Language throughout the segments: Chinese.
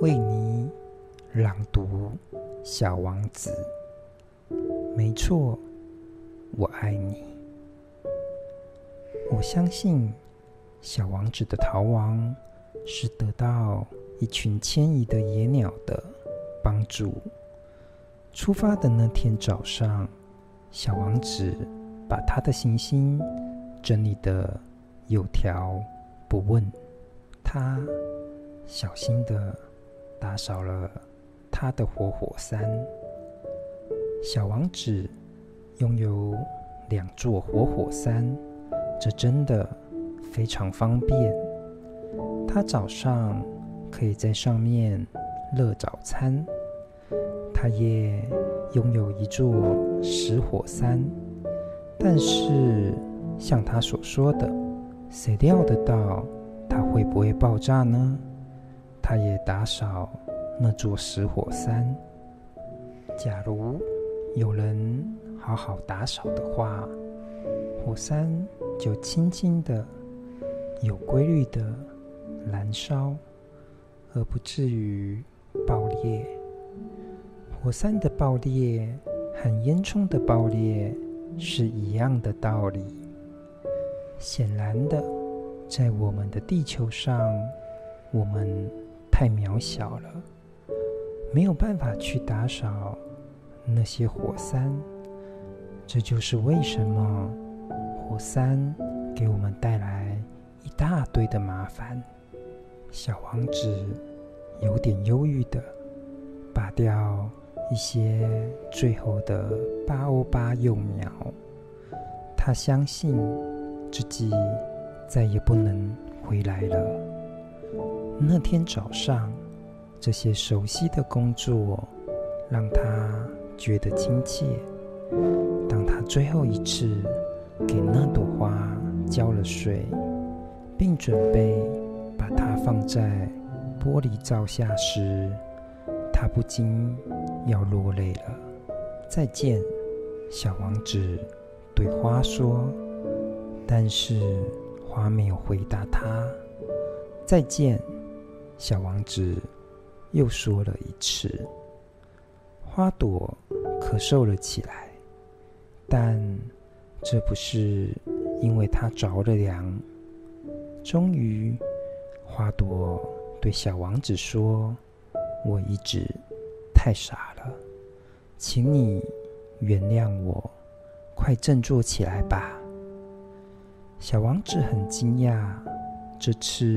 为你朗读《小王子》。没错，我爱你。我相信小王子的逃亡是得到一群迁移的野鸟的帮助。出发的那天早上，小王子把他的行星整理得有条不紊。他小心地打扫了他的活火山。小王子拥有两座活火山，这真的非常方便。他早上可以在上面热早餐。他也拥有一座死火山，但是像他所说的，谁料得到？它会不会爆炸呢？他也打扫那座死火山。假如有人好好打扫的话，火山就轻轻的、有规律的燃烧，而不至于爆裂。火山的爆裂和烟囱的爆裂是一样的道理。显然的。在我们的地球上，我们太渺小了，没有办法去打扫那些火山。这就是为什么火山给我们带来一大堆的麻烦。小王子有点忧郁的拔掉一些最后的八欧八幼苗，他相信自己。再也不能回来了。那天早上，这些熟悉的工作让他觉得亲切。当他最后一次给那朵花浇了水，并准备把它放在玻璃罩下时，他不禁要落泪了。再见，小王子对花说。但是。花没有回答他。再见，小王子又说了一次。花朵咳嗽了起来，但这不是因为它着了凉。终于，花朵对小王子说：“我一直太傻了，请你原谅我，快振作起来吧。”小王子很惊讶，这次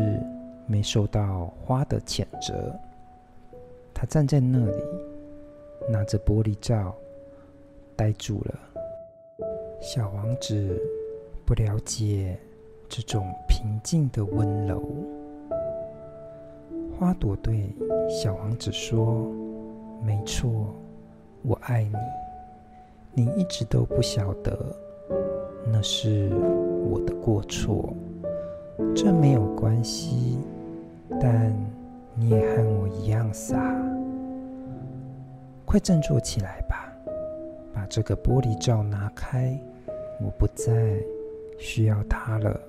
没受到花的谴责。他站在那里，拿着玻璃罩，呆住了。小王子不了解这种平静的温柔。花朵对小王子说：“没错，我爱你。你一直都不晓得，那是。”我的过错，这没有关系，但你也和我一样傻。快振作起来吧，把这个玻璃罩拿开，我不再需要它了。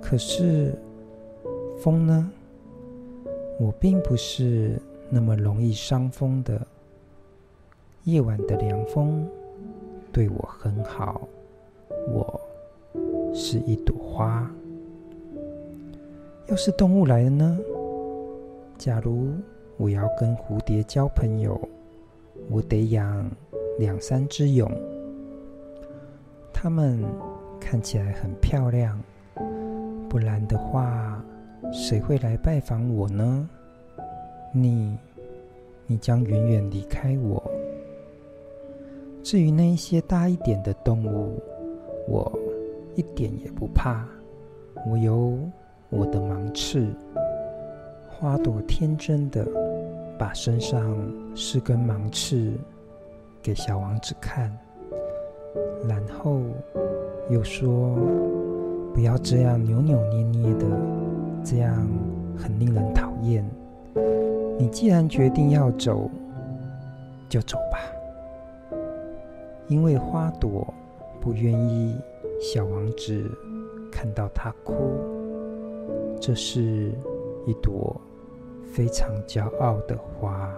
可是风呢？我并不是那么容易伤风的。夜晚的凉风对我很好，我。是一朵花。要是动物来了呢？假如我要跟蝴蝶交朋友，我得养两三只蛹。它们看起来很漂亮，不然的话，谁会来拜访我呢？你，你将远远离开我。至于那一些大一点的动物，我。一点也不怕，我有我的芒刺。花朵天真的把身上四根芒刺给小王子看，然后又说：“不要这样扭扭捏捏的，这样很令人讨厌。你既然决定要走，就走吧。”因为花朵不愿意。小王子看到他哭，这是一朵非常骄傲的花。